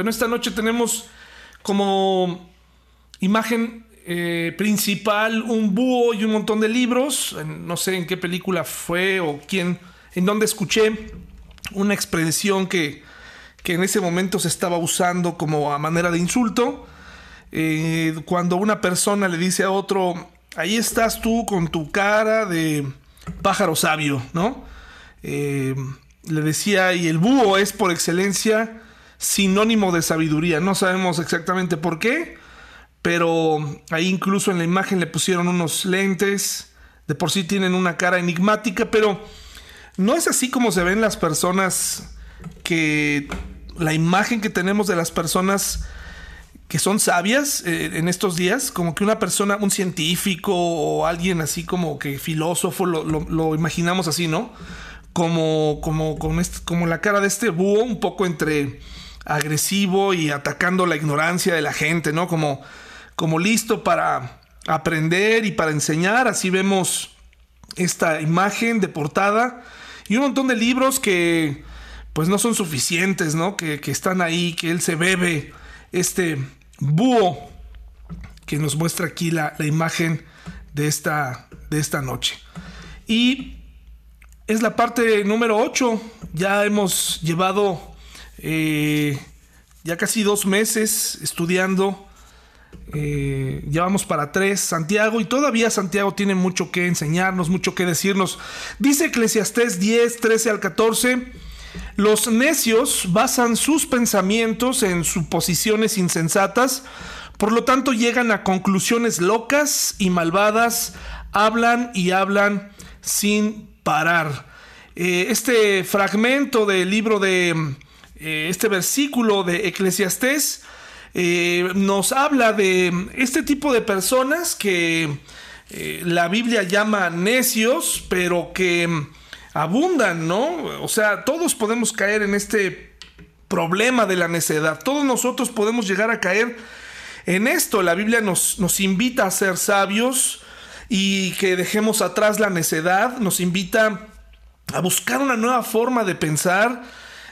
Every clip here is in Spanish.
Bueno, esta noche tenemos como imagen eh, principal un búho y un montón de libros. No sé en qué película fue o quién, en dónde escuché una expresión que, que en ese momento se estaba usando como a manera de insulto. Eh, cuando una persona le dice a otro, ahí estás tú con tu cara de pájaro sabio, ¿no? Eh, le decía, y el búho es por excelencia sinónimo de sabiduría. No sabemos exactamente por qué, pero ahí incluso en la imagen le pusieron unos lentes. De por sí tienen una cara enigmática, pero no es así como se ven las personas que la imagen que tenemos de las personas que son sabias eh, en estos días, como que una persona, un científico o alguien así como que filósofo, lo, imaginamos así, ¿no? Como, como, como la cara de este búho, un poco entre agresivo y atacando la ignorancia de la gente, ¿no? Como, como listo para aprender y para enseñar. Así vemos esta imagen de portada y un montón de libros que pues no son suficientes, ¿no? Que, están ahí, que él se bebe este búho que nos muestra aquí la, imagen de esta, de esta noche. Y es la parte número 8. Ya hemos llevado eh, ya casi dos meses estudiando. Eh, ya vamos para tres, Santiago, y todavía Santiago tiene mucho que enseñarnos, mucho que decirnos. Dice Eclesiastés 10, 13 al 14. Los necios basan sus pensamientos en suposiciones insensatas, por lo tanto llegan a conclusiones locas y malvadas, hablan y hablan sin parar. Eh, este fragmento del libro de eh, este versículo de Eclesiastés eh, nos habla de este tipo de personas que eh, la Biblia llama necios, pero que abundan, ¿no? O sea, todos podemos caer en este problema de la necedad. Todos nosotros podemos llegar a caer en esto. La Biblia nos, nos invita a ser sabios y que dejemos atrás la necedad. Nos invita a buscar una nueva forma de pensar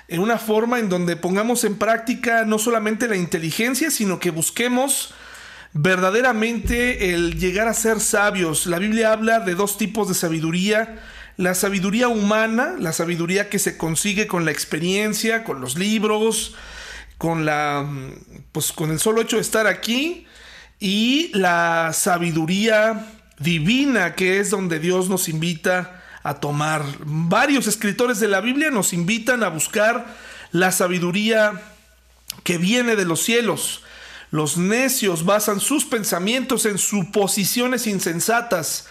en una forma en donde pongamos en práctica no solamente la inteligencia, sino que busquemos verdaderamente el llegar a ser sabios. La Biblia habla de dos tipos de sabiduría. La sabiduría humana, la sabiduría que se consigue con la experiencia, con los libros, con la pues con el solo hecho de estar aquí y la sabiduría divina que es donde Dios nos invita a tomar. Varios escritores de la Biblia nos invitan a buscar la sabiduría que viene de los cielos. Los necios basan sus pensamientos en suposiciones insensatas.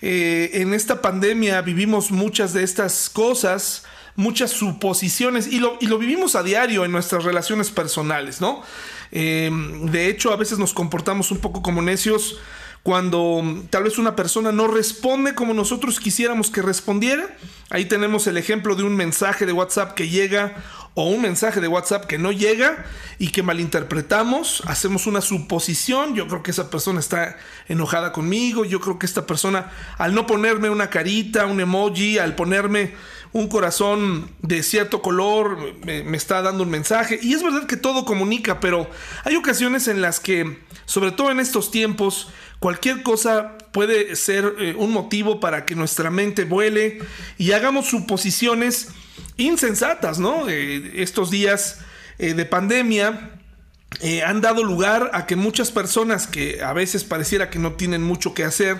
Eh, en esta pandemia vivimos muchas de estas cosas, muchas suposiciones, y lo, y lo vivimos a diario en nuestras relaciones personales, ¿no? Eh, de hecho, a veces nos comportamos un poco como necios cuando tal vez una persona no responde como nosotros quisiéramos que respondiera. Ahí tenemos el ejemplo de un mensaje de WhatsApp que llega o un mensaje de WhatsApp que no llega y que malinterpretamos, hacemos una suposición, yo creo que esa persona está enojada conmigo, yo creo que esta persona al no ponerme una carita, un emoji, al ponerme un corazón de cierto color, me, está dando un mensaje. Y es verdad que todo comunica, pero hay ocasiones en las que, sobre todo en estos tiempos, cualquier cosa puede ser eh, un motivo para que nuestra mente vuele y hagamos suposiciones insensatas, ¿no? Eh, estos días eh, de pandemia han dado lugar a que muchas personas que a veces pareciera que no tienen mucho que hacer,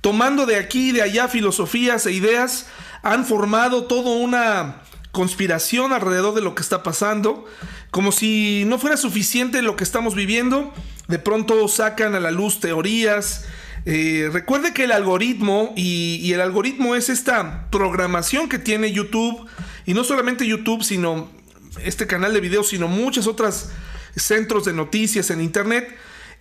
tomando de aquí y de allá filosofías e ideas, han formado toda una conspiración alrededor de lo que está pasando, como si no fuera suficiente lo que estamos viviendo, de pronto sacan a la luz teorías. Eh, recuerde que el algoritmo, y, el algoritmo es esta programación que tiene YouTube, y no solamente YouTube, sino este canal de videos, sino muchas otras centros de noticias en Internet,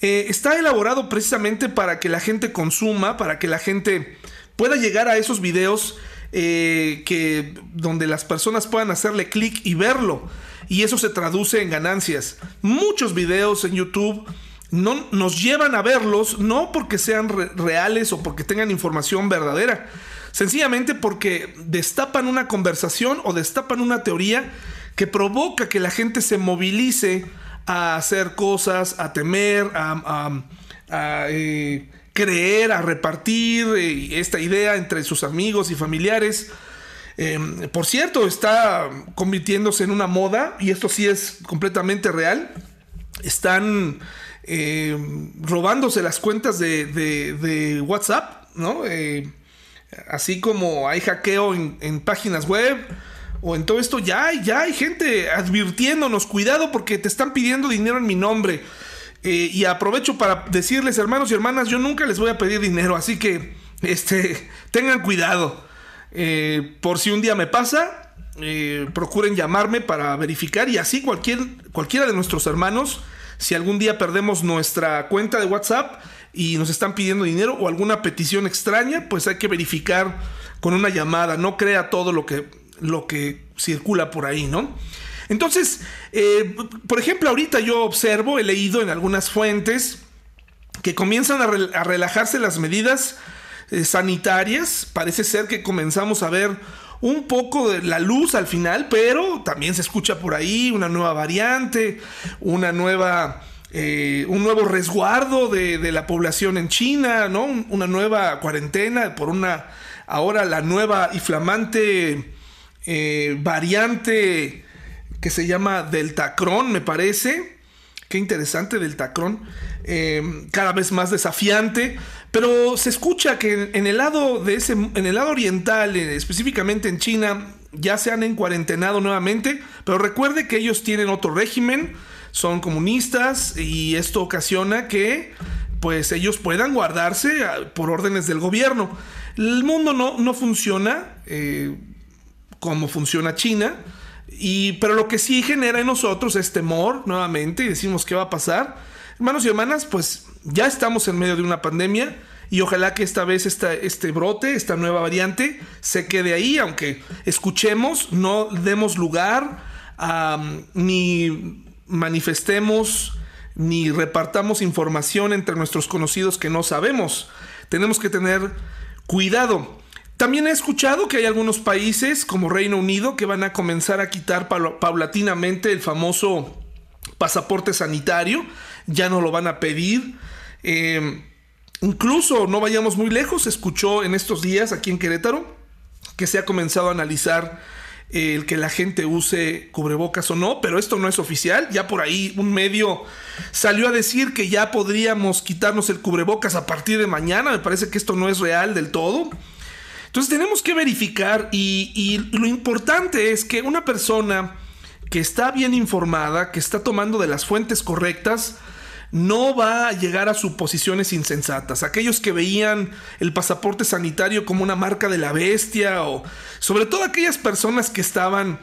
eh, está elaborado precisamente para que la gente consuma, para que la gente pueda llegar a esos videos eh, que, donde las personas puedan hacerle clic y verlo. Y eso se traduce en ganancias. Muchos videos en YouTube no, nos llevan a verlos no porque sean reales o porque tengan información verdadera, sencillamente porque destapan una conversación o destapan una teoría que provoca que la gente se movilice a hacer cosas, a temer, a, eh, creer, a repartir eh, esta idea entre sus amigos y familiares. Em, por cierto, está convirtiéndose en una moda, y esto sí es completamente real. Están em, robándose las cuentas de, WhatsApp, ¿no? Eh, así como hay hackeo en, páginas web o en todo esto, ya, ya hay gente advirtiéndonos, cuidado porque te están pidiendo dinero en mi nombre. Eh, y aprovecho para decirles, hermanos y hermanas, yo nunca les voy a pedir dinero, así que este, tengan cuidado. Eh, por si un día me pasa, eh, procuren llamarme para verificar y así cualquier, cualquiera de nuestros hermanos, si algún día perdemos nuestra cuenta de WhatsApp y nos están pidiendo dinero o alguna petición extraña, pues hay que verificar con una llamada, no crea todo lo que, lo que circula por ahí, ¿no? Entonces, eh, por ejemplo, ahorita yo observo, he leído en algunas fuentes que comienzan a, a relajarse las medidas eh, sanitarias. Parece ser que comenzamos a ver un poco de la luz al final, pero también se escucha por ahí una nueva variante, una nueva, eh, un nuevo resguardo de, la población en China, ¿no? Una nueva cuarentena por una, ahora la nueva y flamante eh, variante que se llama Deltacron, me parece. Qué interesante Deltacron. cada vez más desafiante. Pero se escucha que en, el lado de ese, en el lado oriental, eh, específicamente en China, ya se han encuarentenado nuevamente. Pero recuerde que ellos tienen otro régimen, son comunistas y esto ocasiona que pues ellos puedan guardarse ah, por órdenes del gobierno. El mundo no, no funciona eh, como funciona China. Y, pero lo que sí genera en nosotros es temor nuevamente y decimos qué va a pasar. Hermanos y hermanas, pues ya estamos en medio de una pandemia y ojalá que esta vez este brote, esta nueva variante, se quede ahí, aunque escuchemos, no demos lugar ni manifestemos ni repartamos información entre nuestros conocidos que no sabemos. Tenemos que tener cuidado. También he escuchado que hay algunos países como Reino Unido que van a comenzar a quitar paulatinamente el famoso pasaporte sanitario. Ya no lo van a pedir. Eh, incluso no vayamos muy lejos, se escuchó en estos días aquí en Querétaro que se ha comenzado a analizar eh, el que la gente use cubrebocas o no, pero esto no es oficial. Ya por ahí un medio salió a decir que ya podríamos quitarnos el cubrebocas a partir de mañana. Me parece que esto no es real del todo. Entonces tenemos que verificar y, lo importante es que una persona que está bien informada, que está tomando de las fuentes correctas, no va a llegar a suposiciones insensatas. Aquellos que veían el pasaporte sanitario como una marca de la bestia o sobre todo aquellas personas que estaban,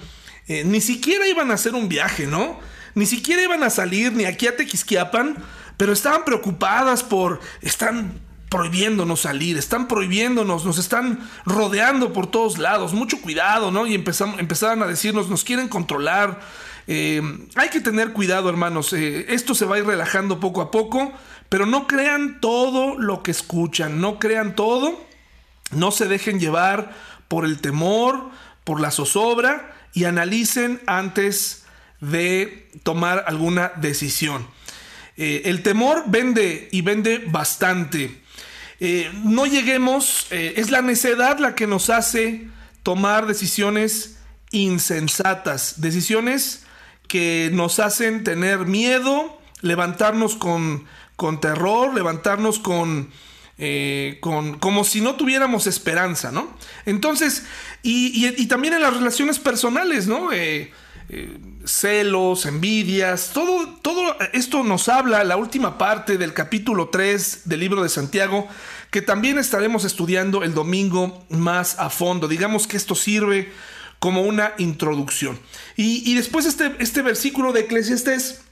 eh, ni siquiera iban a hacer un viaje, ¿no? Ni siquiera iban a salir ni aquí a Tequisquiapan, pero estaban preocupadas por, están prohibiéndonos salir, están prohibiéndonos, nos están rodeando por todos lados, mucho cuidado, ¿no? Y empezaron a decirnos, nos quieren controlar, eh, hay que tener cuidado, hermanos. Eh, esto se va a ir relajando poco a poco, pero no crean todo lo que escuchan, no crean todo, no se dejen llevar por el temor, por la zozobra y analicen antes de tomar alguna decisión. Eh, el temor vende y vende bastante. No lleguemos, es la necedad la que nos hace tomar decisiones insensatas, decisiones que nos hacen tener miedo, levantarnos con, con terror, levantarnos con, eh, con, como si no tuviéramos esperanza, ¿no? Entonces, y, también en las relaciones personales, ¿no? Eh, eh, celos, envidias, todo, todo esto nos habla la última parte del capítulo 3 del libro de Santiago, que también estaremos estudiando el domingo más a fondo. Digamos que esto sirve como una introducción. Y, después este, este versículo de Eclesiastes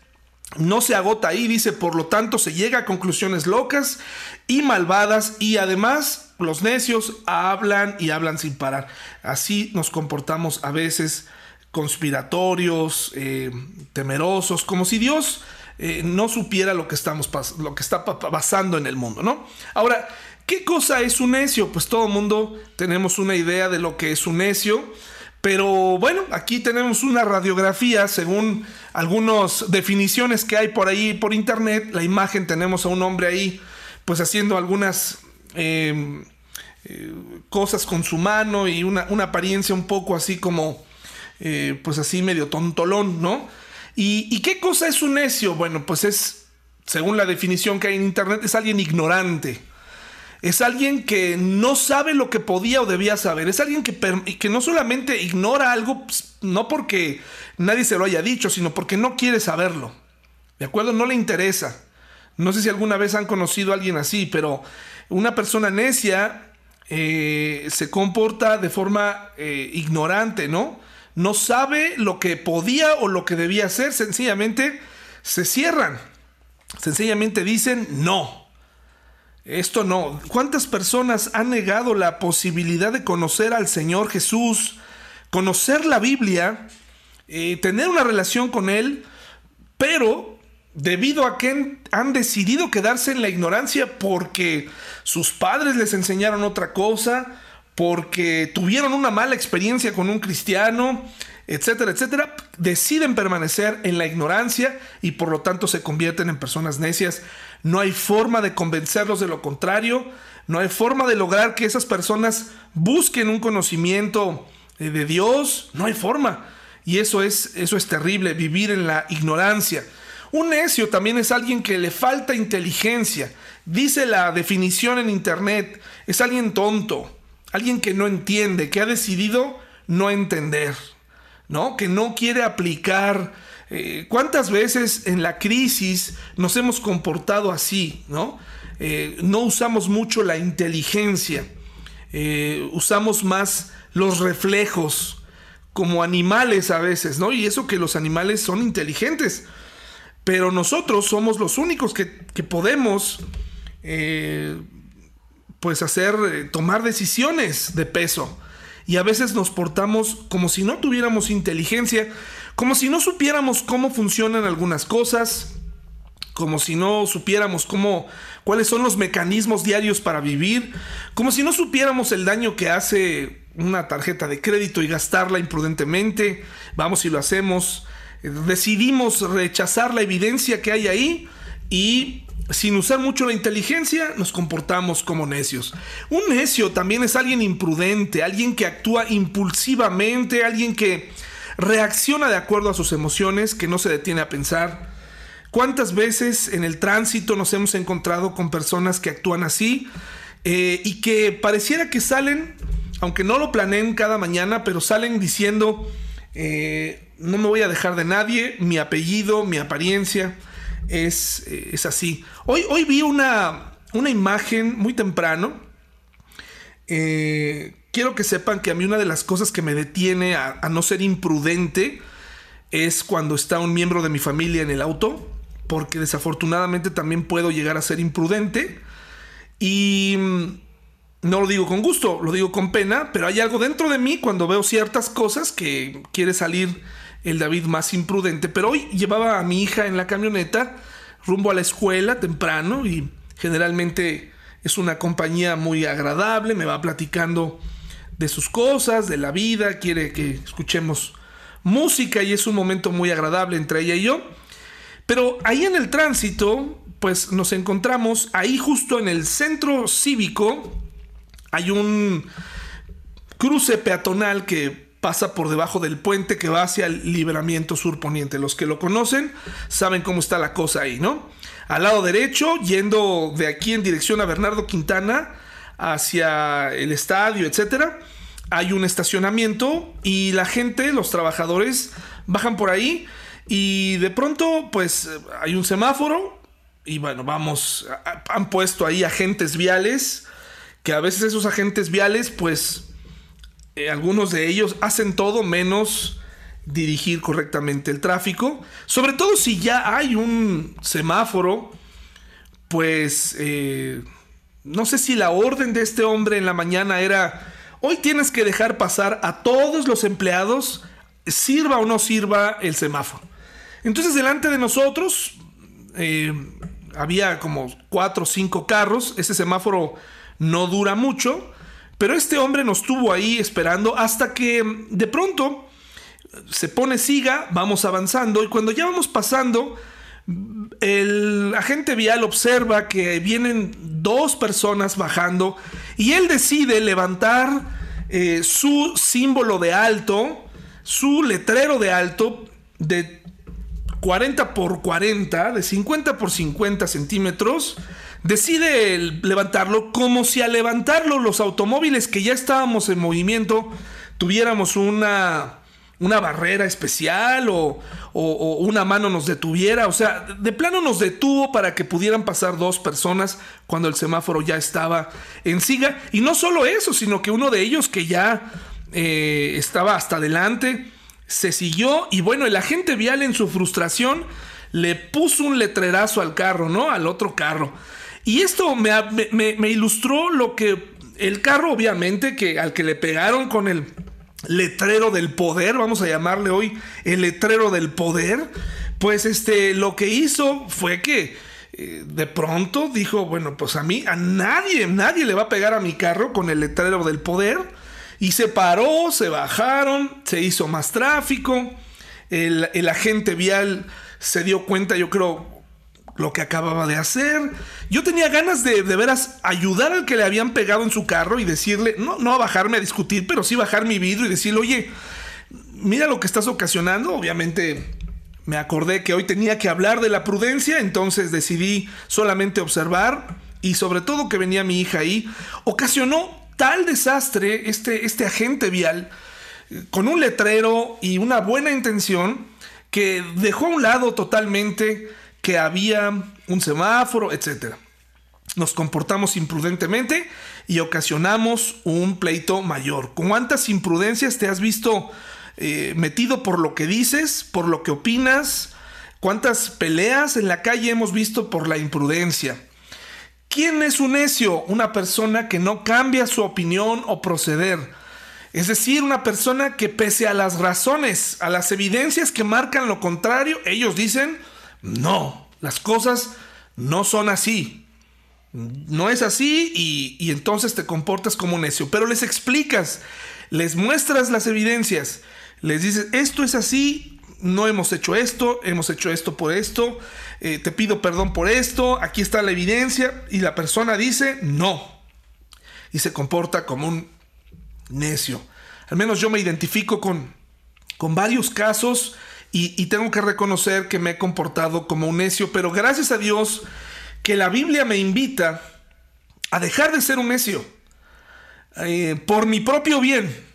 no se agota ahí, dice, por lo tanto se llega a conclusiones locas y malvadas y además los necios hablan y hablan sin parar. Así nos comportamos a veces conspiratorios, eh, temerosos, como si Dios eh, no supiera lo que, estamos lo que está pasando en el mundo, ¿no? Ahora, ¿qué cosa es un necio? Pues todo el mundo tenemos una idea de lo que es un necio Pero bueno, aquí tenemos una radiografía según algunas definiciones que hay por ahí por internet. La imagen tenemos a un hombre ahí pues haciendo algunas eh, cosas con su mano y una, apariencia un poco así como eh, pues así medio tontolón, ¿no? ¿Y, ¿Y qué cosa es un necio? Bueno, pues es, según la definición que hay en internet, es alguien ignorante es alguien que no sabe lo que podía o debía saber. Es alguien que, que no solamente ignora algo, pues, no porque nadie se lo haya dicho, sino porque no quiere saberlo. ¿De acuerdo? No le interesa. No sé si alguna vez han conocido a alguien así, pero una persona necia eh, se comporta de forma eh, ignorante, ¿no? No sabe lo que podía o lo que debía hacer, sencillamente se cierran. Sencillamente dicen no. Esto no. ¿Cuántas personas han negado la posibilidad de conocer al Señor Jesús, conocer la Biblia, eh, tener una relación con Él, pero debido a que han decidido quedarse en la ignorancia porque sus padres les enseñaron otra cosa, porque tuvieron una mala experiencia con un cristiano, etcétera, etcétera, deciden permanecer en la ignorancia y por lo tanto se convierten en personas necias. No hay forma de convencerlos de lo contrario, no hay forma de lograr que esas personas busquen un conocimiento eh, de Dios, no hay forma. Y eso es, eso es terrible, vivir en la ignorancia. Un necio también es alguien que le falta inteligencia. Dice la definición en internet, es alguien tonto, alguien que no entiende, que ha decidido no entender. ¿no? Que no quiere aplicar. Eh, ¿Cuántas veces en la crisis nos hemos comportado así, ¿no? Eh, no usamos mucho la inteligencia, eh, usamos más los reflejos como animales a veces, ¿no? Y eso que los animales son inteligentes, pero nosotros somos los únicos que, que podemos, pues, hacer, tomar decisiones de peso y a veces nos portamos como si no tuviéramos inteligencia, como si no supiéramos cómo funcionan algunas cosas, como si no supiéramos cómo cuáles son los mecanismos diarios para vivir, como si no supiéramos el daño que hace una tarjeta de crédito y gastarla imprudentemente. Vamos y lo hacemos. Decidimos rechazar la evidencia que hay ahí y sin usar mucho la inteligencia, nos comportamos como necios. Un necio también es alguien imprudente, alguien que actúa impulsivamente, alguien que reacciona de acuerdo a sus emociones, que no se detiene a pensar. ¿Cuántas veces en el tránsito nos hemos encontrado con personas que actúan así eh, y que pareciera que salen, aunque no lo planeen cada mañana, pero salen diciendo, eh, no me voy a dejar de nadie, mi apellido, mi apariencia? Es, es así. Hoy, hoy vi una, una imagen muy temprano. Eh, quiero que sepan que a mí una de las cosas que me detiene a, no ser imprudente es cuando está un miembro de mi familia en el auto, porque desafortunadamente también puedo llegar a ser imprudente. Y mm, no lo digo con gusto, lo digo con pena, pero hay algo dentro de mí cuando veo ciertas cosas que quiere salir el David más imprudente. Pero hoy llevaba a mi hija en la camioneta rumbo a la escuela temprano y generalmente es una compañía muy agradable, me va platicando de sus cosas, de la vida, quiere que escuchemos música y es un momento muy agradable entre ella y yo. Pero ahí en el tránsito, pues nos encontramos ahí justo en el centro cívico, hay un cruce peatonal que pasa por debajo del puente que va hacia el libramiento surponiente. Los que lo conocen saben cómo está la cosa ahí, ¿no? Al lado derecho, yendo de aquí en dirección a Bernardo Quintana, hacia el estadio, etcétera, hay un estacionamiento y la gente, los trabajadores, bajan por ahí y de pronto, pues hay un semáforo y bueno, vamos, han puesto ahí agentes viales, que a veces esos agentes viales, pues eh, algunos de ellos hacen todo menos dirigir correctamente el tráfico. Sobre todo si ya hay un semáforo, pues eh, no sé si la orden de este hombre en la mañana era, hoy tienes que dejar pasar a todos los empleados, sirva o no sirva el semáforo. Entonces delante de nosotros eh, había como cuatro o cinco carros, ese semáforo no dura mucho Pero este hombre nos tuvo ahí esperando hasta que de pronto se pone siga, vamos avanzando y cuando ya vamos pasando, el agente vial observa que vienen dos personas bajando y él decide levantar eh, su símbolo de alto, su letrero de alto de 40 por 40, de 50 por 50 centímetros, decide levantarlo como si al levantarlo los automóviles que ya estábamos en movimiento tuviéramos una una barrera especial o, una mano nos detuviera. O sea, de plano nos detuvo para que pudieran pasar dos personas cuando el semáforo ya estaba en siga. Y no solo eso, sino que uno de ellos que ya eh, estaba hasta adelante, se siguió y bueno, el agente vial en su frustración le puso un letrerazo al carro, ¿no? Al otro carro. Y esto me, ilustró lo que el carro, obviamente, que al que le pegaron con el letrero del poder, vamos a llamarle hoy el letrero del poder, pues este, lo que hizo fue que eh, de pronto dijo, bueno, pues a mí, a nadie, nadie le va a pegar a mi carro con el letrero del poder. Y se paró, se bajaron, se hizo más tráfico. El agente vial se dio cuenta, yo creo, lo que acababa de hacer. Yo tenía ganas de, de veras ayudar al que le habían pegado en su carro y decirle, no, no bajarme a discutir, pero sí bajar mi vidrio y decirle, oye, mira lo que estás ocasionando. Obviamente me acordé que hoy tenía que hablar de la prudencia, entonces decidí solamente observar y sobre todo que venía mi hija ahí. Ocasionó tal desastre este, este agente vial con un letrero y una buena intención que dejó a un lado totalmente que había un semáforo, etc. Nos comportamos imprudentemente y ocasionamos un pleito mayor. ¿Cuántas imprudencias te has visto eh, metido por lo que dices, por lo que opinas? ¿Cuántas peleas en la calle hemos visto por la imprudencia? ¿Quién es un necio? Una persona que no cambia su opinión o proceder. Es decir, una persona que pese a las razones, a las evidencias que marcan lo contrario, ellos dicen, no, las cosas no son así. No es así y, entonces te comportas como necio. Pero les explicas, les muestras las evidencias, les dices, esto es así, no hemos hecho esto, hemos hecho esto por esto, eh, te pido perdón por esto, aquí está la evidencia y la persona dice no. Y se comporta como un necio. Al menos yo me identifico con, con varios casos y, tengo que reconocer que me he comportado como un necio, pero gracias a Dios que la Biblia me invita a dejar de ser un necio eh, por mi propio bien.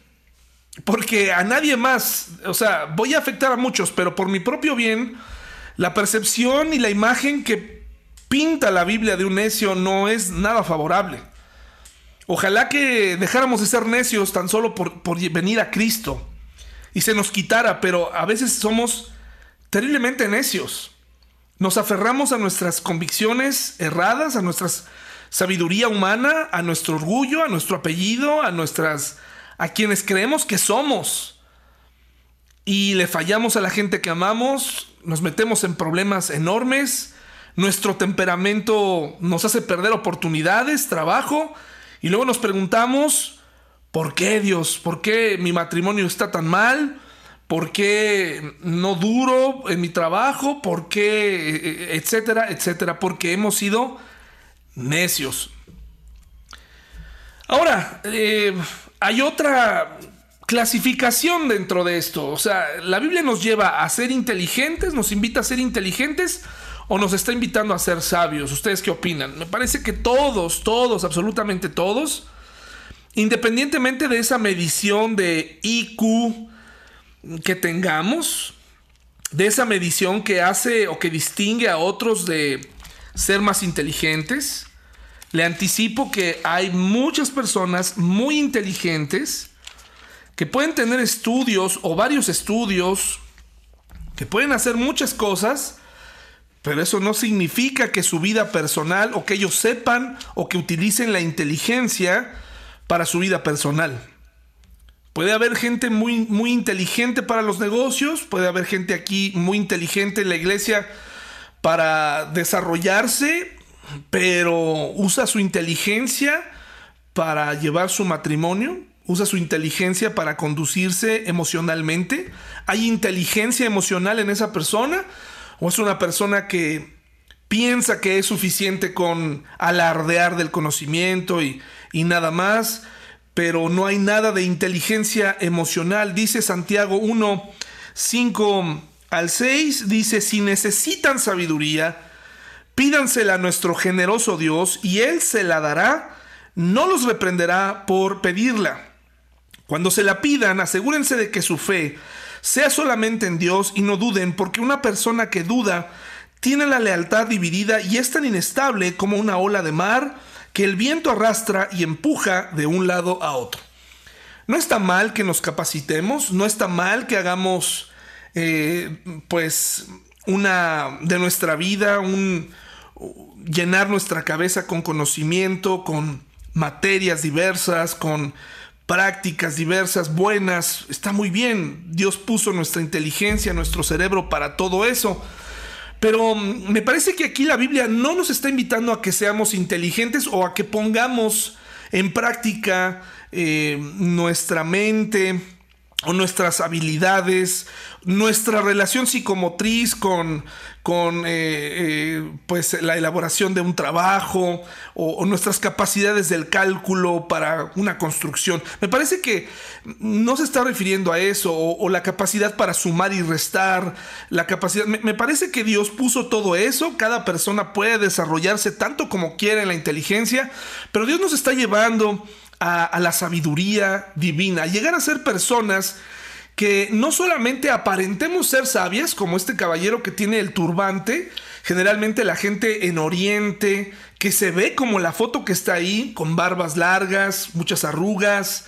Porque a nadie más, o sea, voy a afectar a muchos, pero por mi propio bien, la percepción y la imagen que pinta la Biblia de un necio no es nada favorable. Ojalá que dejáramos de ser necios tan solo por, por venir a Cristo y se nos quitara, pero a veces somos terriblemente necios. Nos aferramos a nuestras convicciones erradas, a nuestra sabiduría humana, a nuestro orgullo, a nuestro apellido, a nuestras a quienes creemos que somos. Y le fallamos a la gente que amamos, nos metemos en problemas enormes, nuestro temperamento nos hace perder oportunidades, trabajo, y luego nos preguntamos, ¿Por qué Dios? ¿Por qué mi matrimonio está tan mal? ¿Por qué no duro en mi trabajo? ¿Por qué? E, e, etcétera, etcétera. Porque hemos sido necios. Ahora, eh, hay otra clasificación dentro de esto. O sea, la Biblia nos lleva a ser inteligentes, nos invita a ser inteligentes o nos está invitando a ser sabios. ¿Ustedes qué opinan? Me parece que todos, todos, absolutamente todos, Independientemente de esa medición de IQ que tengamos, de esa medición que hace o que distingue a otros de ser más inteligentes, le anticipo que hay muchas personas muy inteligentes que pueden tener estudios o varios estudios, que pueden hacer muchas cosas, pero eso no significa que su vida personal o que ellos sepan o que utilicen la inteligencia para su vida personal. Puede haber gente muy, muy inteligente para los negocios, puede haber gente aquí muy inteligente en la iglesia para desarrollarse, pero usa su inteligencia para llevar su matrimonio, usa su inteligencia para conducirse emocionalmente. ¿Hay inteligencia emocional en esa persona? ¿O es una persona que piensa que es suficiente con alardear del conocimiento y, y nada más? Pero no hay nada de inteligencia emocional. Dice Santiago 1, 5 al 6, dice, si necesitan sabiduría, pídansela a nuestro generoso Dios y Él se la dará, no los reprenderá por pedirla. Cuando se la pidan, asegúrense de que su fe sea solamente en Dios y no duden, porque una persona que duda tiene la lealtad dividida y es tan inestable como una ola de mar que el viento arrastra y empuja de un lado a otro. No está mal que nos capacitemos, no está mal que hagamos eh, pues una de nuestra vida, un llenar nuestra cabeza con conocimiento, con materias diversas, con prácticas diversas, buenas, está muy bien. Dios puso nuestra inteligencia, nuestro cerebro para todo eso. Pero mm, me parece que aquí la Biblia no nos está invitando a que seamos inteligentes o a que pongamos en práctica eh, nuestra mente o nuestras habilidades, nuestra relación psicomotriz con, con eh, eh, pues la elaboración de un trabajo o, nuestras capacidades del cálculo para una construcción. Me parece que no se está refiriendo a eso o, la capacidad para sumar y restar, la capacidad. Me, parece que Dios puso todo eso. Cada persona puede desarrollarse tanto como quiera en la inteligencia, pero Dios nos está llevando a, la sabiduría divina, llegar a ser personas que no solamente aparentemos ser sabias, como este caballero que tiene el turbante, generalmente la gente en Oriente, que se ve como la foto que está ahí, con barbas largas, muchas arrugas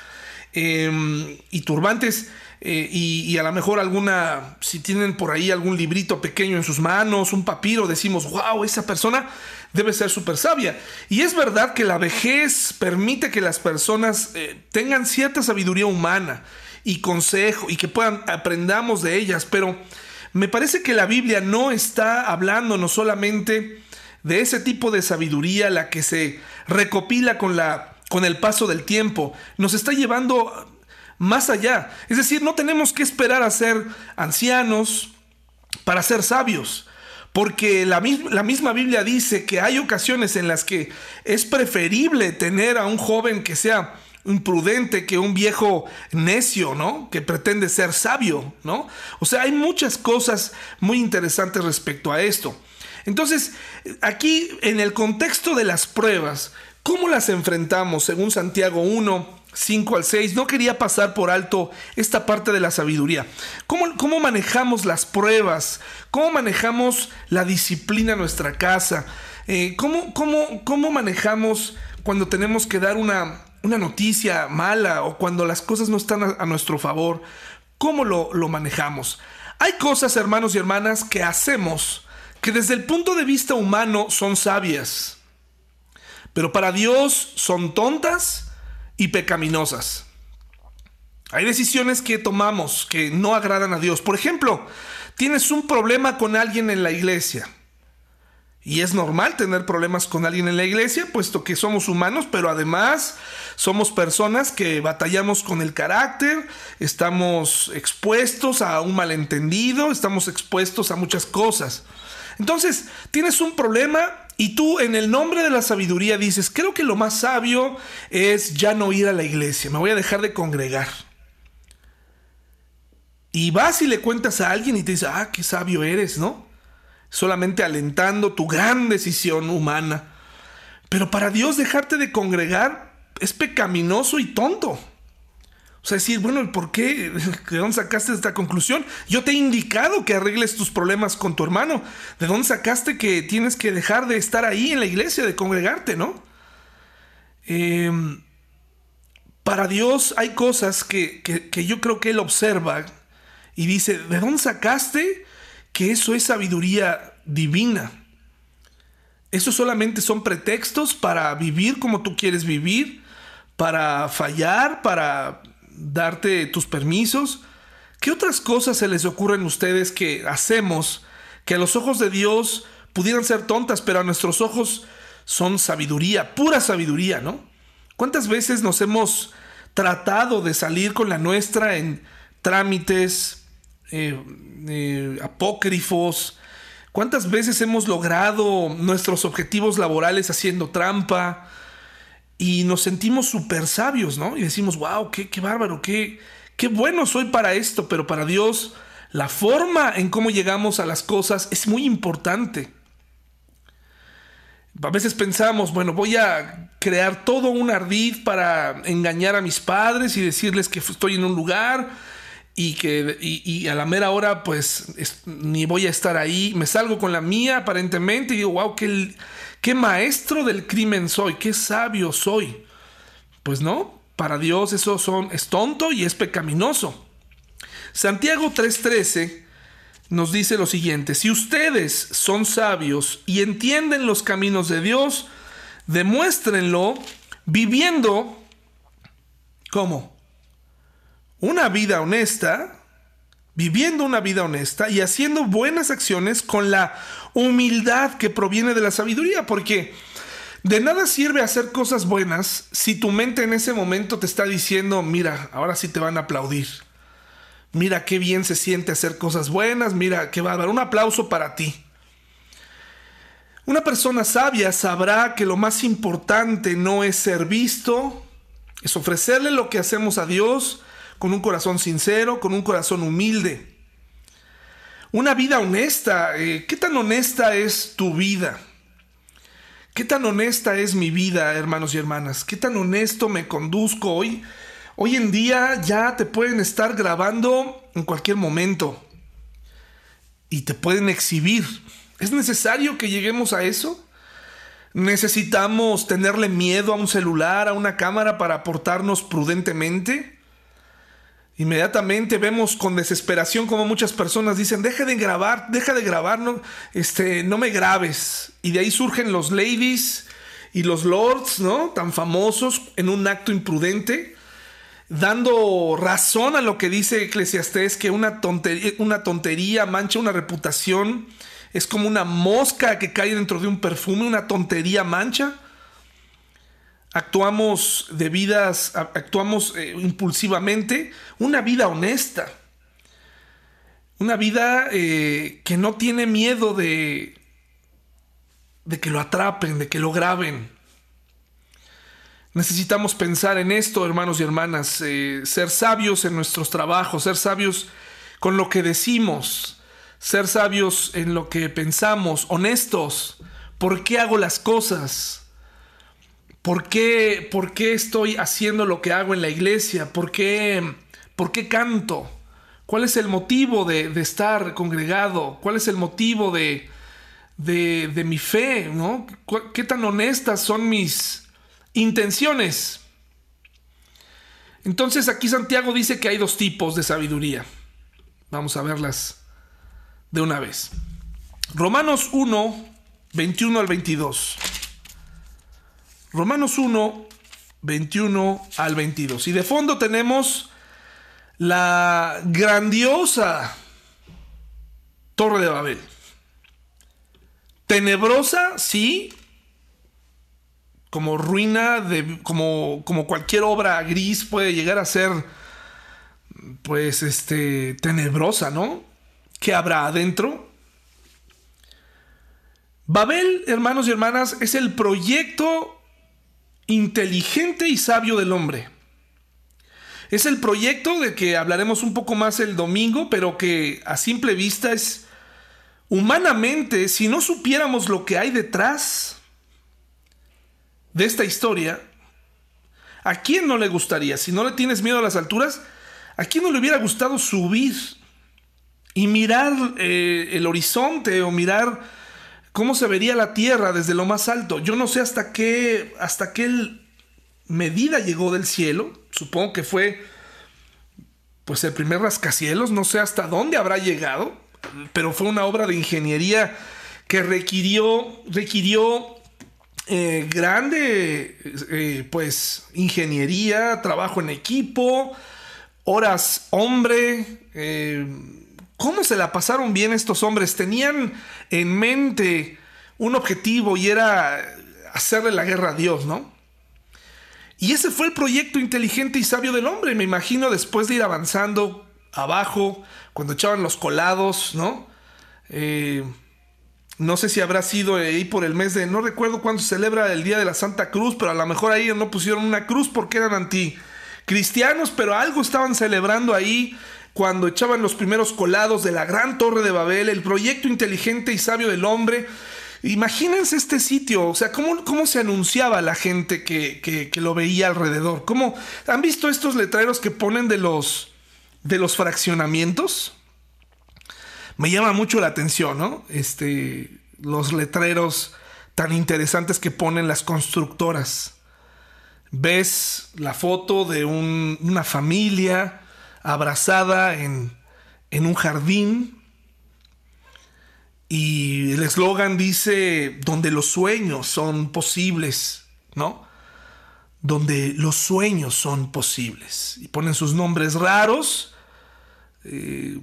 em, y turbantes, eh, y, a lo mejor alguna, si tienen por ahí algún librito pequeño en sus manos, un papiro, decimos, wow, esa persona debe ser súper sabia. Y es verdad que la vejez permite que las personas eh, tengan cierta sabiduría humana y consejo y que puedan aprendamos de ellas, pero me parece que la Biblia no está hablándonos solamente de ese tipo de sabiduría la que se recopila con la con el paso del tiempo, nos está llevando más allá. Es decir, no tenemos que esperar a ser ancianos para ser sabios. Porque la, la, misma Biblia dice que hay ocasiones en las que es preferible tener a un joven que sea imprudente que un viejo necio, ¿no? Que pretende ser sabio, ¿no? O sea, hay muchas cosas muy interesantes respecto a esto. Entonces, aquí en el contexto de las pruebas, ¿cómo las enfrentamos según Santiago 1? 5 al 6, no quería pasar por alto esta parte de la sabiduría. ¿Cómo, cómo manejamos las pruebas? ¿Cómo manejamos la disciplina en nuestra casa? Eh, ¿cómo, cómo, ¿Cómo manejamos cuando tenemos que dar una, una noticia mala o cuando las cosas no están a, nuestro favor, ¿cómo lo, lo manejamos? Hay cosas, hermanos y hermanas, que hacemos que desde el punto de vista humano son sabias, pero para Dios son tontas y pecaminosas. Hay decisiones que tomamos que no agradan a Dios. Por ejemplo, tienes un problema con alguien en la iglesia. Y es normal tener problemas con alguien en la iglesia, puesto que somos humanos, pero además somos personas que batallamos con el carácter, estamos expuestos a un malentendido, estamos expuestos a muchas cosas. Entonces, tienes un problema y tú en el nombre de la sabiduría dices, creo que lo más sabio es ya no ir a la iglesia, me voy a dejar de congregar. Y vas y le cuentas a alguien y te dice, ah, qué sabio eres, ¿no? solamente alentando tu gran decisión humana. Pero para Dios dejarte de congregar es pecaminoso y tonto. O sea, decir, bueno, ¿por qué? ¿De dónde sacaste esta conclusión? Yo te he indicado que arregles tus problemas con tu hermano. ¿De dónde sacaste que tienes que dejar de estar ahí en la iglesia, de congregarte, no? Em, para Dios hay cosas que, que yo creo que Él observa y dice, ¿de dónde sacaste que eso es sabiduría divina. Eso solamente son pretextos para vivir como tú quieres vivir, para fallar, para darte tus permisos. ¿Qué otras cosas se les ocurren a ustedes que hacemos que a los ojos de Dios pudieran ser tontas, pero a nuestros ojos son sabiduría, pura sabiduría, ¿no? ¿Cuántas veces nos hemos tratado de salir con la nuestra en trámites eh, eh, apócrifos? ¿Cuántas veces hemos logrado nuestros objetivos laborales haciendo trampa? Y nos sentimos súper sabios, ¿no? Y decimos, wow, qué, qué bárbaro, qué, qué bueno soy para esto, pero para Dios la forma en cómo llegamos a las cosas es muy importante. A veces pensamos, bueno, voy a crear todo un ardid para engañar a mis padres y decirles que estoy en un lugar y que y, a la mera hora pues ni voy a estar ahí. Me salgo con la mía aparentemente y digo, wow, qué, qué maestro del crimen soy, qué sabio soy. Pues no, para Dios eso son, es tonto y es pecaminoso. Santiago 3:13 nos dice lo siguiente, si ustedes son sabios y entienden los caminos de Dios, demuéstrenlo viviendo como una vida honesta, viviendo una vida honesta y haciendo buenas acciones con la humildad que proviene de la sabiduría, porque de nada sirve hacer cosas buenas si tu mente en ese momento te está diciendo, mira, ahora sí te van a aplaudir Mira qué bien se siente hacer cosas buenas, mira qué dar Un aplauso para ti. Una persona sabia sabrá que lo más importante no es ser visto, es ofrecerle lo que hacemos a Dios con un corazón sincero, con un corazón humilde. Una vida honesta, eh, ¿qué tan honesta es tu vida? ¿Qué tan honesta es mi vida, hermanos y hermanas? ¿Qué tan honesto me conduzco hoy? Hoy en día ya te pueden estar grabando en cualquier momento y te pueden exhibir. ¿Es necesario que lleguemos a eso? ¿Necesitamos tenerle miedo a un celular, a una cámara para portarnos prudentemente? Inmediatamente vemos con desesperación como muchas personas dicen, deja de grabar, deja de grabar, no, este, no me grabes. Y de ahí surgen los ladies y los lords, ¿no? Tan famosos en un acto imprudente dando razón a lo que dice Eclesiastés, que una tontería, una tontería mancha una reputación, es como una mosca que cae dentro de un perfume, una tontería mancha. Actuamos de vidas, actuamos eh, impulsivamente, una vida honesta, una vida eh, que no tiene miedo de, de que lo atrapen, de que lo graben. Necesitamos pensar en esto, hermanos y hermanas, eh, ser sabios en nuestros trabajos, ser sabios con lo que decimos, ser sabios en lo que pensamos, honestos. ¿Por qué hago las cosas? ¿Por qué, por qué estoy haciendo lo que hago en la iglesia? ¿Por qué, por qué canto? ¿Cuál es el motivo de, estar congregado? ¿Cuál es el motivo de, de, de mi fe? ¿Qué tan honestas son mis, Intenciones. Entonces aquí Santiago dice que hay dos tipos de sabiduría. Vamos a verlas de una vez. Romanos 1, 21 al 22. Romanos 1, 21 al 22. Y de fondo tenemos la grandiosa Torre de Babel. Tenebrosa, sí, como ruina, de, como, como cualquier obra gris puede llegar a ser, pues, este, tenebrosa, ¿no? ¿Qué habrá adentro? Babel, hermanos y hermanas, es el proyecto inteligente y sabio del hombre. Es el proyecto de que hablaremos un poco más el domingo, pero que a simple vista es humanamente, si no supiéramos lo que hay detrás, de esta historia, ¿a quién no le gustaría? Si no le tienes miedo a las alturas, ¿a quién no le hubiera gustado subir y mirar eh, el horizonte o mirar cómo se vería la tierra desde lo más alto? Yo no sé hasta qué, hasta qué medida llegó del cielo. Supongo que fue pues el primer rascacielos, no sé hasta dónde habrá llegado, pero fue una obra de ingeniería que requirió, requirió eh, grande, eh, pues, ingeniería, trabajo en equipo, horas hombre. Eh, ¿Cómo se la pasaron bien estos hombres? Tenían en mente un objetivo y era hacerle la guerra a Dios, ¿no? Y ese fue el proyecto inteligente y sabio del hombre. Me imagino después de ir avanzando abajo, cuando echaban los colados, ¿no? Eh, no sé si habrá sido ahí por el mes de, no recuerdo cuándo se celebra el Día de la Santa Cruz, pero a lo mejor ahí no pusieron una cruz porque eran anticristianos, pero algo estaban celebrando ahí cuando echaban los primeros colados de la gran torre de Babel, el proyecto inteligente y sabio del hombre. Imagínense este sitio, o sea, cómo, cómo se anunciaba la gente que, que, lo veía alrededor. ¿Cómo, ¿Han visto estos letreros que ponen de los, de los fraccionamientos? Me llama mucho la atención, ¿no? Este, los letreros tan interesantes que ponen las constructoras. Ves la foto de una familia abrazada en, en un jardín y el eslogan dice, donde los sueños son posibles, ¿no? Donde los sueños son posibles. Y ponen sus nombres raros, eh,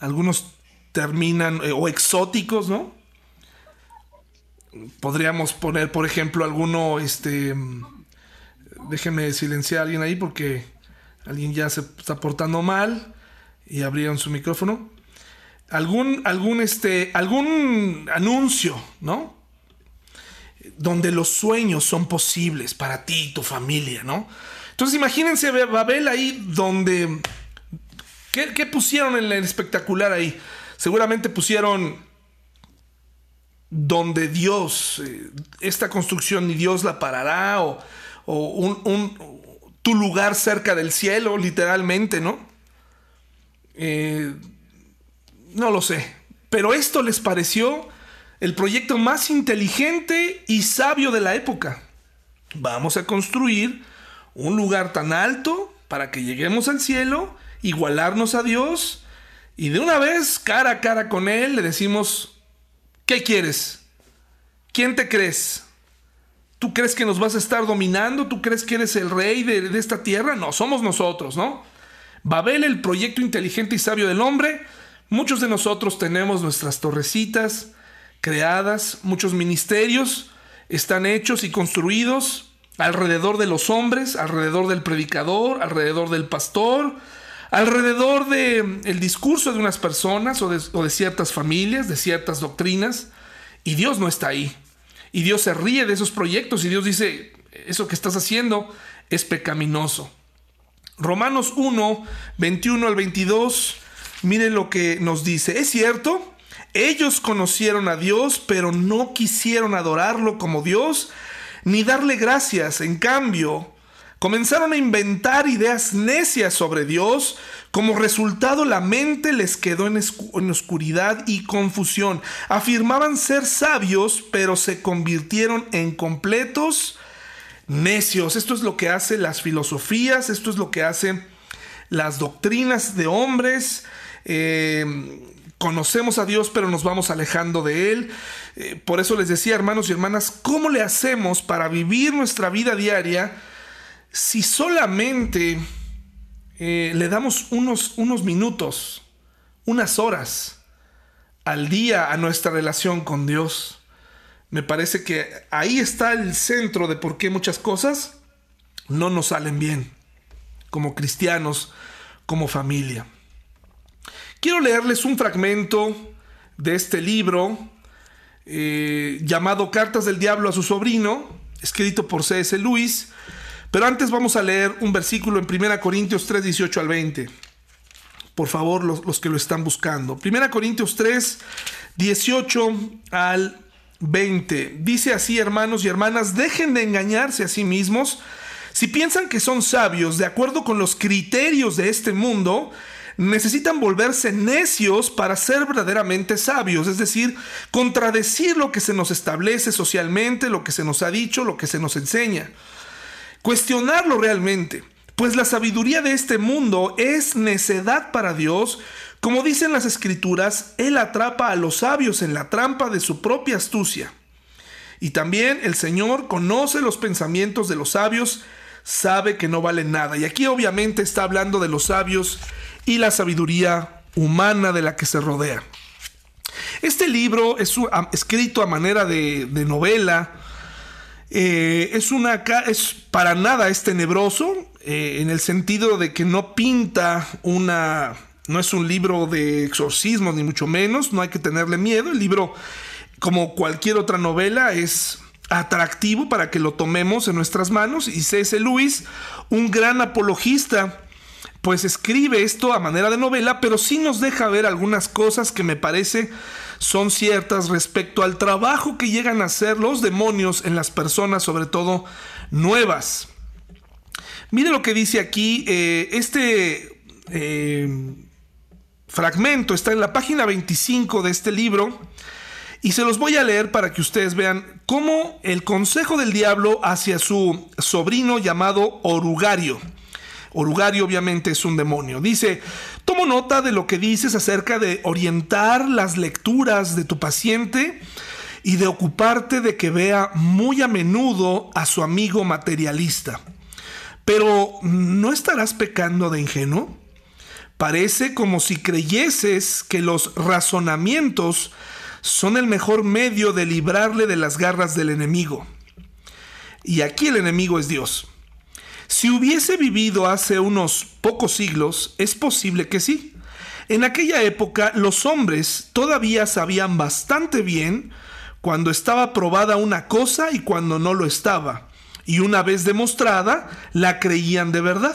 algunos terminan, eh, o exóticos, ¿no? Podríamos poner, por ejemplo, alguno, este, déjenme silenciar a alguien ahí porque alguien ya se está portando mal y abrieron su micrófono algún, algún, este, algún anuncio, ¿no? Donde los sueños son posibles para ti y tu familia, ¿no? Entonces imagínense Babel ahí donde... ¿Qué, pusieron en el espectacular ahí? Seguramente pusieron donde Dios, eh, esta construcción ni Dios la parará, o, un, tu lugar cerca del cielo, literalmente, ¿no? Eh, no lo sé. Pero esto les pareció el proyecto más inteligente y sabio de la época. Vamos a construir un lugar tan alto para que lleguemos al cielo, igualarnos a Dios y de una vez, cara a cara con Él, le decimos, ¿qué quieres? ¿Quién te crees? ¿Tú crees que nos vas a estar dominando? ¿Tú crees que eres el rey de, de esta tierra? No, somos nosotros, ¿no? Babel, el proyecto inteligente y sabio del hombre, Muchos de nosotros tenemos nuestras torrecitas creadas, muchos ministerios están hechos y construidos alrededor de los hombres, alrededor del predicador, alrededor del pastor, alrededor del el discurso de unas personas de, o de ciertas familias, de ciertas doctrinas, y Dios no está ahí. Y Dios se ríe de esos proyectos y Dios dice, eso que estás haciendo es pecaminoso. Romanos 1, 21 al 22 Miren lo que nos dice. Es cierto, ellos conocieron a Dios, pero no quisieron adorarlo como Dios ni darle gracias. En cambio, comenzaron a inventar ideas necias sobre Dios. Como resultado, la mente les quedó en, en, oscuridad y confusión. Afirmaban ser sabios, pero se convirtieron en completos necios. Esto es lo que hacen las filosofías, esto es lo que hacen las doctrinas de hombres eh, conocemos a Dios pero nos vamos alejando de Él. Eh, por eso les decía, hermanos y hermanas, ¿cómo le hacemos para vivir nuestra vida diaria si solamente eh, le damos unos, unos minutos, unas horas al día a nuestra relación con Dios? Me parece que ahí está el centro de por qué muchas cosas no nos salen bien como cristianos, como familia. Quiero leerles un fragmento de este libro eh, llamado Cartas del Diablo a su sobrino, escrito por C.S. Lewis. Pero antes vamos a leer un versículo en 1 Corintios 3, 18 al 20. Por favor, los, los que lo están buscando. 1 Corintios 3, 18 al 20. Dice así, hermanos y hermanas, dejen de engañarse a sí mismos. Si piensan que son sabios de acuerdo con los criterios de este mundo, necesitan volverse necios para ser verdaderamente sabios, es decir, contradecir lo que se nos establece socialmente, lo que se nos ha dicho, lo que se nos enseña. Cuestionarlo realmente, pues la sabiduría de este mundo es necedad para Dios, como dicen las escrituras, Él atrapa a los sabios en la trampa de su propia astucia. Y también el Señor conoce los pensamientos de los sabios, sabe que no valen nada. Y aquí obviamente está hablando de los sabios y la sabiduría humana de la que se rodea. Este libro es escrito a manera de, novela. Eh, es una es para nada es tenebroso eh, en el sentido de que no pinta una no es un libro de exorcismo ni mucho menos no hay que tenerle miedo el libro como cualquier otra novela es atractivo para que lo tomemos en nuestras manos y C.S. Lewis un gran apologista pues escribe esto a manera de novela pero sí nos deja ver algunas cosas que me parece son ciertas respecto al trabajo que llegan a hacer los demonios en las personas, sobre todo nuevas. Mire lo que dice aquí, eh, este eh, fragmento está en la página 25 de este libro y se los voy a leer para que ustedes vean cómo el consejo del diablo hacia su sobrino llamado Orugario. Orugario obviamente es un demonio. Dice, tomo nota de lo que dices acerca de orientar las lecturas de tu paciente y de ocuparte de que vea muy a menudo a su amigo materialista. Pero, ¿no estarás pecando de ingenuo? Parece como si creyeses que los razonamientos son el mejor medio de librarle de las garras del enemigo. Y aquí el enemigo es Dios. Si hubiese vivido hace unos pocos siglos, es posible que sí. En aquella época los hombres todavía sabían bastante bien cuando estaba probada una cosa y cuando no lo estaba, y una vez demostrada, la creían de verdad.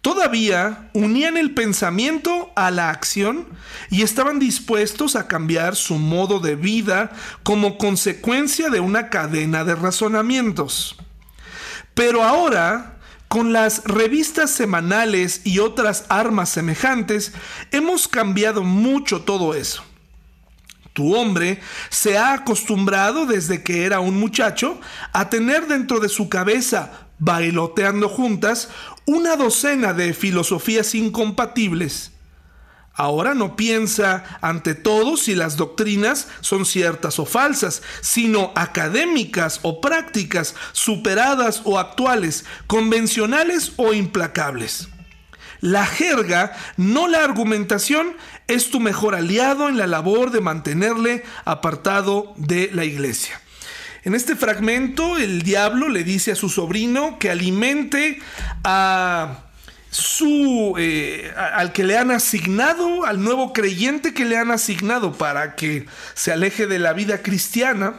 Todavía unían el pensamiento a la acción y estaban dispuestos a cambiar su modo de vida como consecuencia de una cadena de razonamientos. Pero ahora, con las revistas semanales y otras armas semejantes, hemos cambiado mucho todo eso. Tu hombre se ha acostumbrado desde que era un muchacho a tener dentro de su cabeza, bailoteando juntas, una docena de filosofías incompatibles Ahora no piensa ante todo si las doctrinas son ciertas o falsas, sino académicas o prácticas, superadas o actuales, convencionales o implacables. La jerga, no la argumentación, es tu mejor aliado en la labor de mantenerle apartado de la iglesia. En este fragmento, el diablo le dice a su sobrino que alimente a su, eh, al que le han asignado, al nuevo creyente que le han asignado para que se aleje de la vida cristiana,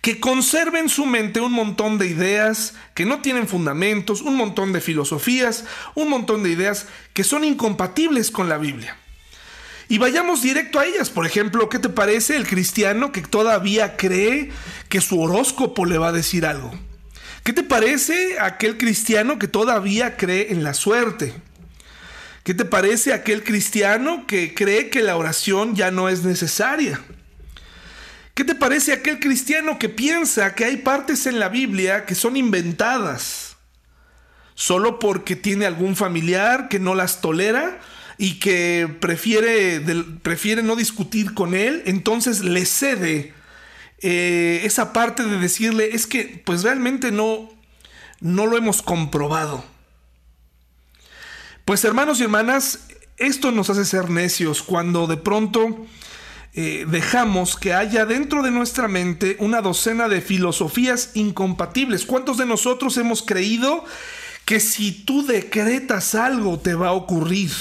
que conserve en su mente un montón de ideas que no tienen fundamentos, un montón de filosofías, un montón de ideas que son incompatibles con la Biblia. Y vayamos directo a ellas. Por ejemplo, ¿qué te parece el cristiano que todavía cree que su horóscopo le va a decir algo? ¿Qué te parece aquel cristiano que todavía cree en la suerte? ¿Qué te parece aquel cristiano que cree que la oración ya no es necesaria? ¿Qué te parece aquel cristiano que piensa que hay partes en la Biblia que son inventadas solo porque tiene algún familiar que no las tolera y que prefiere, prefiere no discutir con él, entonces le cede eh, esa parte de decirle es que pues realmente no, no lo hemos comprobado. Pues hermanos y hermanas, esto nos hace ser necios cuando de pronto eh, dejamos que haya dentro de nuestra mente una docena de filosofías incompatibles. ¿Cuántos de nosotros hemos creído que si tú decretas algo te va a ocurrir?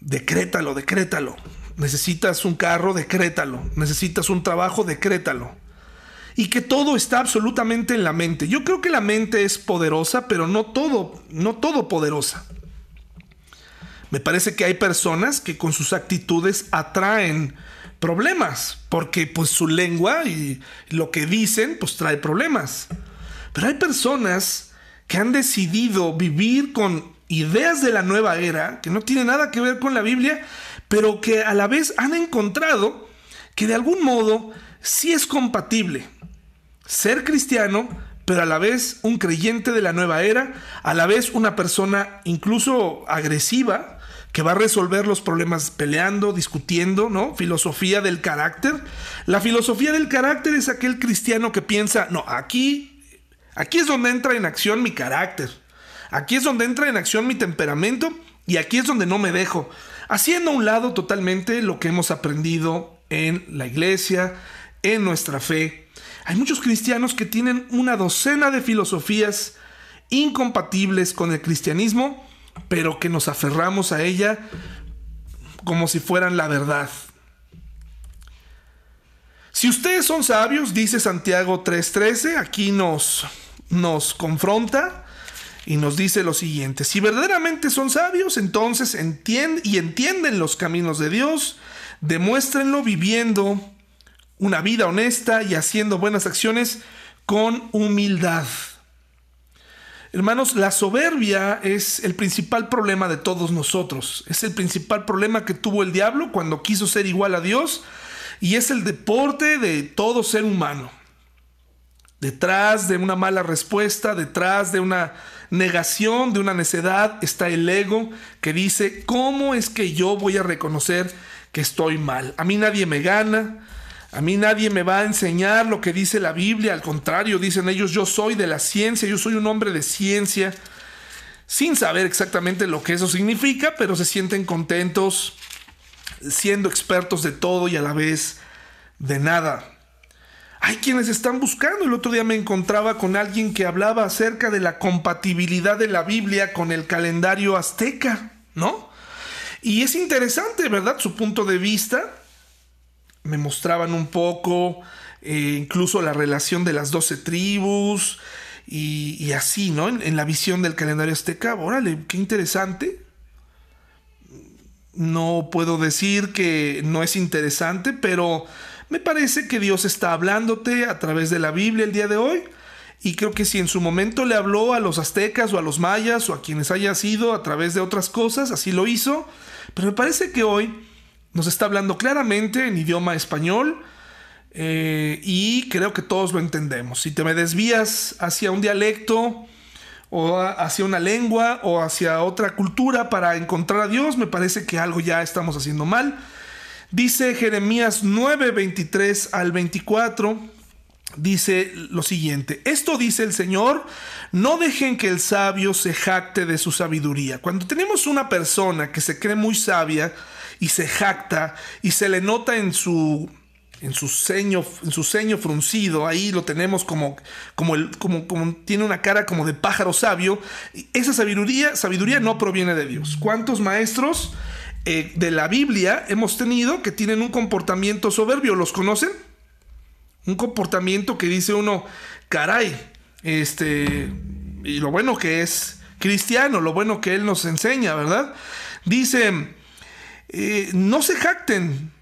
Decrétalo, decrétalo. Necesitas un carro, decrétalo. Necesitas un trabajo, decrétalo. Y que todo está absolutamente en la mente. Yo creo que la mente es poderosa, pero no todo, no todo poderosa. Me parece que hay personas que con sus actitudes atraen problemas, porque pues su lengua y lo que dicen pues trae problemas. Pero hay personas que han decidido vivir con ideas de la nueva era, que no tienen nada que ver con la Biblia, pero que a la vez han encontrado que de algún modo sí es compatible ser cristiano, pero a la vez un creyente de la nueva era, a la vez una persona incluso agresiva, que va a resolver los problemas peleando, discutiendo, ¿no? Filosofía del carácter. La filosofía del carácter es aquel cristiano que piensa, no, aquí, aquí es donde entra en acción mi carácter. Aquí es donde entra en acción mi temperamento y aquí es donde no me dejo haciendo a un lado totalmente lo que hemos aprendido en la iglesia, en nuestra fe. Hay muchos cristianos que tienen una docena de filosofías incompatibles con el cristianismo, pero que nos aferramos a ella como si fueran la verdad. Si ustedes son sabios, dice Santiago 3:13, aquí nos, nos confronta y nos dice lo siguiente, si verdaderamente son sabios, entonces entienden y entienden los caminos de Dios, demuéstrenlo viviendo una vida honesta y haciendo buenas acciones con humildad. Hermanos, la soberbia es el principal problema de todos nosotros. Es el principal problema que tuvo el diablo cuando quiso ser igual a Dios y es el deporte de todo ser humano. Detrás de una mala respuesta, detrás de una negación, de una necedad, está el ego que dice, ¿cómo es que yo voy a reconocer que estoy mal? A mí nadie me gana, a mí nadie me va a enseñar lo que dice la Biblia, al contrario, dicen ellos, yo soy de la ciencia, yo soy un hombre de ciencia, sin saber exactamente lo que eso significa, pero se sienten contentos siendo expertos de todo y a la vez de nada. Hay quienes están buscando. El otro día me encontraba con alguien que hablaba acerca de la compatibilidad de la Biblia con el calendario azteca, ¿no? Y es interesante, ¿verdad? Su punto de vista. Me mostraban un poco eh, incluso la relación de las doce tribus y, así, ¿no? En, en, la visión del calendario azteca. Órale, qué interesante. No puedo decir que no es interesante, pero me parece que Dios está hablándote a través de la Biblia el día de hoy. Y creo que si en su momento le habló a los aztecas o a los mayas o a quienes haya sido a través de otras cosas, así lo hizo. Pero me parece que hoy nos está hablando claramente en idioma español eh, y creo que todos lo entendemos. Si te me desvías hacia un dialecto o hacia una lengua o hacia otra cultura para encontrar a Dios, me parece que algo ya estamos haciendo mal. Dice Jeremías 9, 23 al 24, dice lo siguiente, esto dice el Señor, no dejen que el sabio se jacte de su sabiduría. Cuando tenemos una persona que se cree muy sabia y se jacta y se le nota en su en su ceño, en su ceño fruncido, ahí lo tenemos como, como, el, como, como tiene una cara como de pájaro sabio. Esa sabiduría, sabiduría no proviene de Dios. ¿Cuántos maestros eh, de la Biblia hemos tenido que tienen un comportamiento soberbio? ¿Los conocen? Un comportamiento que dice uno, caray, este, y lo bueno que es cristiano, lo bueno que él nos enseña, ¿verdad? Dice, eh, no se jacten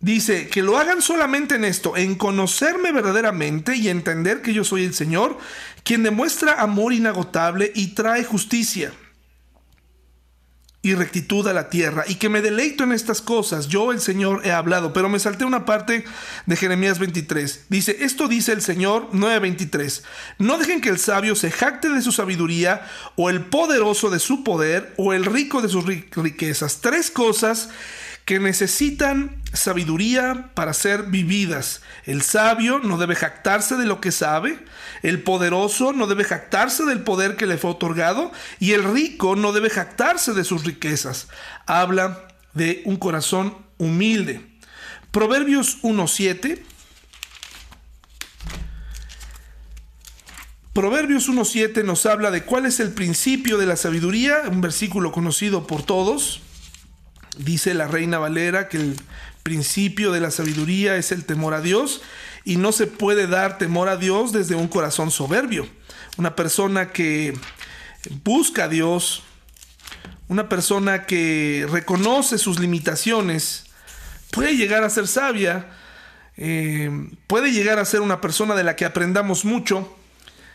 Dice, que lo hagan solamente en esto, en conocerme verdaderamente y entender que yo soy el Señor, quien demuestra amor inagotable y trae justicia y rectitud a la tierra, y que me deleito en estas cosas. Yo, el Señor, he hablado, pero me salté una parte de Jeremías 23. Dice, esto dice el Señor 9:23. No dejen que el sabio se jacte de su sabiduría, o el poderoso de su poder, o el rico de sus riquezas. Tres cosas que necesitan sabiduría para ser vividas. El sabio no debe jactarse de lo que sabe, el poderoso no debe jactarse del poder que le fue otorgado y el rico no debe jactarse de sus riquezas. Habla de un corazón humilde. Proverbios 1.7. Proverbios 1.7 nos habla de cuál es el principio de la sabiduría, un versículo conocido por todos. Dice la reina Valera que el principio de la sabiduría es el temor a Dios y no se puede dar temor a Dios desde un corazón soberbio. Una persona que busca a Dios, una persona que reconoce sus limitaciones, puede llegar a ser sabia, eh, puede llegar a ser una persona de la que aprendamos mucho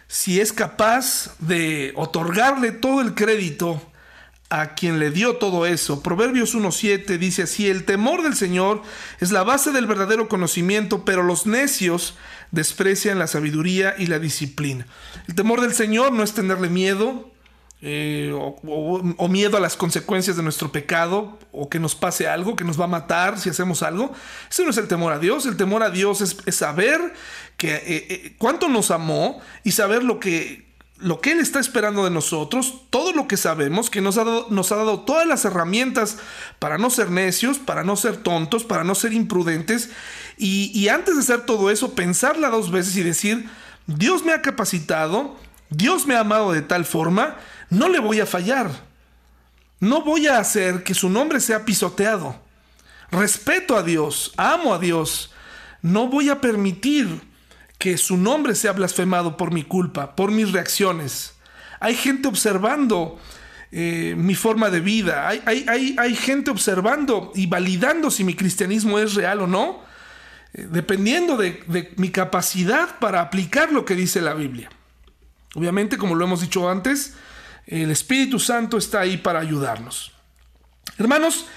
si es capaz de otorgarle todo el crédito a quien le dio todo eso. Proverbios 1.7 dice así, el temor del Señor es la base del verdadero conocimiento, pero los necios desprecian la sabiduría y la disciplina. El temor del Señor no es tenerle miedo eh, o, miedo a las consecuencias de nuestro pecado o que nos pase algo, que nos va a matar si hacemos algo. Ese no es el temor a Dios. El temor a Dios es, saber que, eh, eh, cuánto nos amó y saber lo que lo que Él está esperando de nosotros, todo lo que sabemos, que nos ha, dado, nos ha dado todas las herramientas para no ser necios, para no ser tontos, para no ser imprudentes Y, y antes de hacer todo eso, pensarla dos veces y decir, Dios me ha capacitado, Dios me ha amado de tal forma, no le voy a fallar. No voy a hacer que su nombre sea pisoteado. Respeto a Dios, amo a Dios. No voy a permitir que su nombre sea blasfemado por mi culpa, por mis reacciones. Hay gente observando eh, mi forma de vida. Hay, gente observando y validando si mi cristianismo es real o no, eh, dependiendo de, de mi capacidad para aplicar lo que dice la Biblia. Obviamente, como lo hemos dicho antes, el Espíritu Santo está ahí para ayudarnos. Hermanos,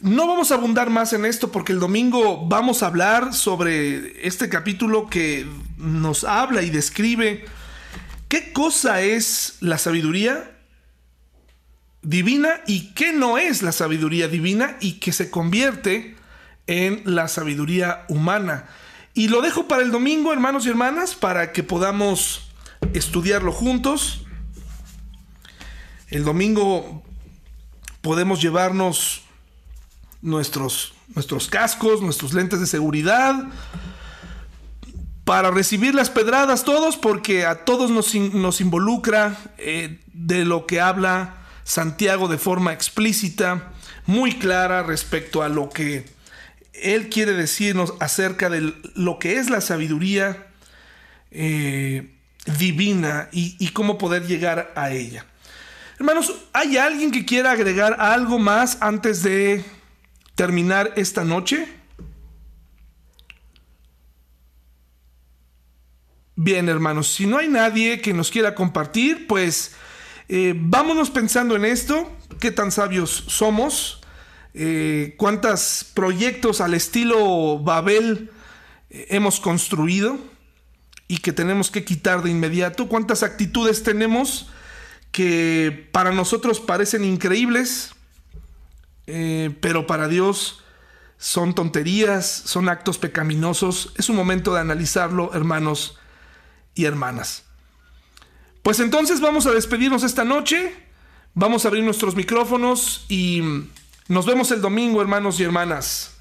no vamos a abundar más en esto porque el domingo vamos a hablar sobre este capítulo que nos habla y describe qué cosa es la sabiduría divina y qué no es la sabiduría divina y que se convierte en la sabiduría humana. Y lo dejo para el domingo, hermanos y hermanas, para que podamos estudiarlo juntos. El domingo podemos llevarnos nuestros, nuestros cascos, nuestros lentes de seguridad, para recibir las pedradas todos, porque a todos nos, nos involucra eh, de lo que habla Santiago de forma explícita, muy clara respecto a lo que él quiere decirnos acerca de lo que es la sabiduría eh, divina y, y cómo poder llegar a ella. Hermanos, ¿hay alguien que quiera agregar algo más antes de terminar esta noche? Bien, hermanos, si no hay nadie que nos quiera compartir, pues eh, vámonos pensando en esto, qué tan sabios somos, eh, cuántos proyectos al estilo Babel eh, hemos construido y que tenemos que quitar de inmediato, cuántas actitudes tenemos que para nosotros parecen increíbles, pero para Dios son tonterías, son actos pecaminosos. Es un momento de analizarlo, hermanos y hermanas. Pues entonces vamos a despedirnos esta noche, vamos a abrir nuestros micrófonos y nos vemos el domingo, hermanos y hermanas.